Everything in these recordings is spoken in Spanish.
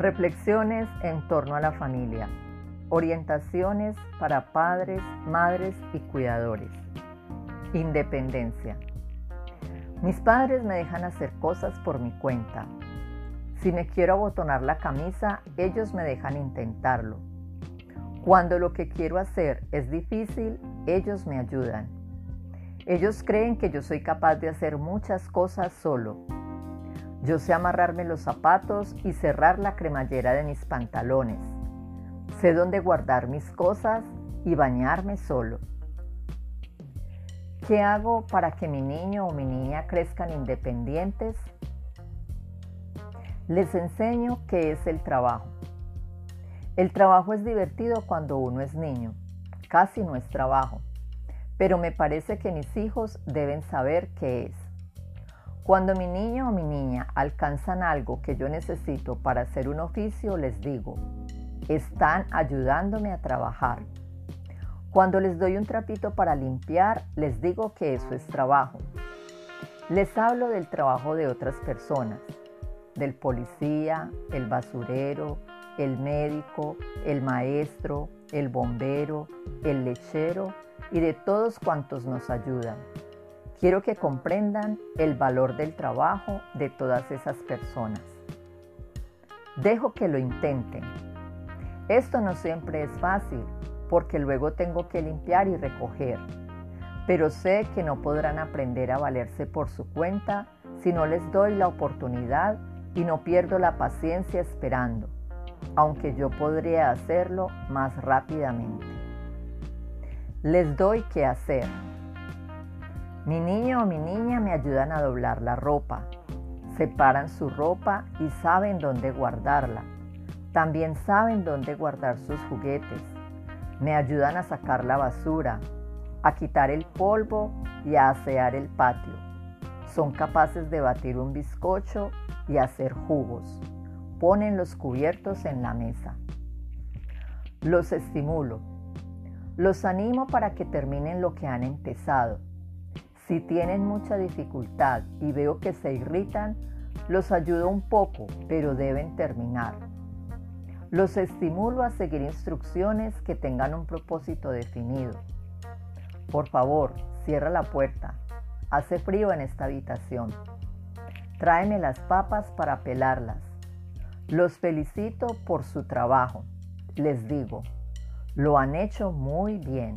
Reflexiones en torno a la familia. Orientaciones para padres, madres y cuidadores. Independencia. Mis padres me dejan hacer cosas por mi cuenta. Si me quiero abotonar la camisa, ellos me dejan intentarlo. Cuando lo que quiero hacer es difícil, ellos me ayudan. Ellos creen que yo soy capaz de hacer muchas cosas solo yo sé amarrarme los zapatos y cerrar la cremallera de mis pantalones. Sé dónde guardar mis cosas y bañarme solo. ¿Qué hago para que mi niño o mi niña crezcan independientes? Les enseño qué es el trabajo. El trabajo es divertido cuando uno es niño. Casi no es trabajo. Pero me parece que mis hijos deben saber qué es. Cuando mi niño o mi niña alcanzan algo que yo necesito para hacer un oficio, les digo, están ayudándome a trabajar. Cuando les doy un trapito para limpiar, les digo que eso es trabajo. Les hablo del trabajo de otras personas, del policía, el basurero, el médico, el maestro, el bombero, el lechero y de todos cuantos nos ayudan. Quiero que comprendan el valor del trabajo de todas esas personas. Dejo que lo intenten. Esto no siempre es fácil porque luego tengo que limpiar y recoger, pero sé que no podrán aprender a valerse por su cuenta si no les doy la oportunidad y no pierdo la paciencia esperando, aunque yo podría hacerlo más rápidamente. Les doy que hacer mi niño o mi niña me ayudan a doblar la ropa, separan su ropa y saben dónde guardarla. También saben dónde guardar sus juguetes. Me ayudan a sacar la basura, a quitar el polvo y a asear el patio. Son capaces de batir un bizcocho y hacer jugos. Ponen los cubiertos en la mesa. Los estimulo. Los animo para que terminen lo que han empezado si tienen mucha dificultad y veo que se irritan, los ayudo un poco, pero deben terminar. Los estimulo a seguir instrucciones que tengan un propósito definido. Por favor, cierra la puerta. Hace frío en esta habitación. Tráeme las papas para pelarlas. Los felicito por su trabajo. Les digo, lo han hecho muy bien.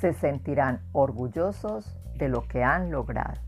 Se sentirán orgullosos de lo que han logrado.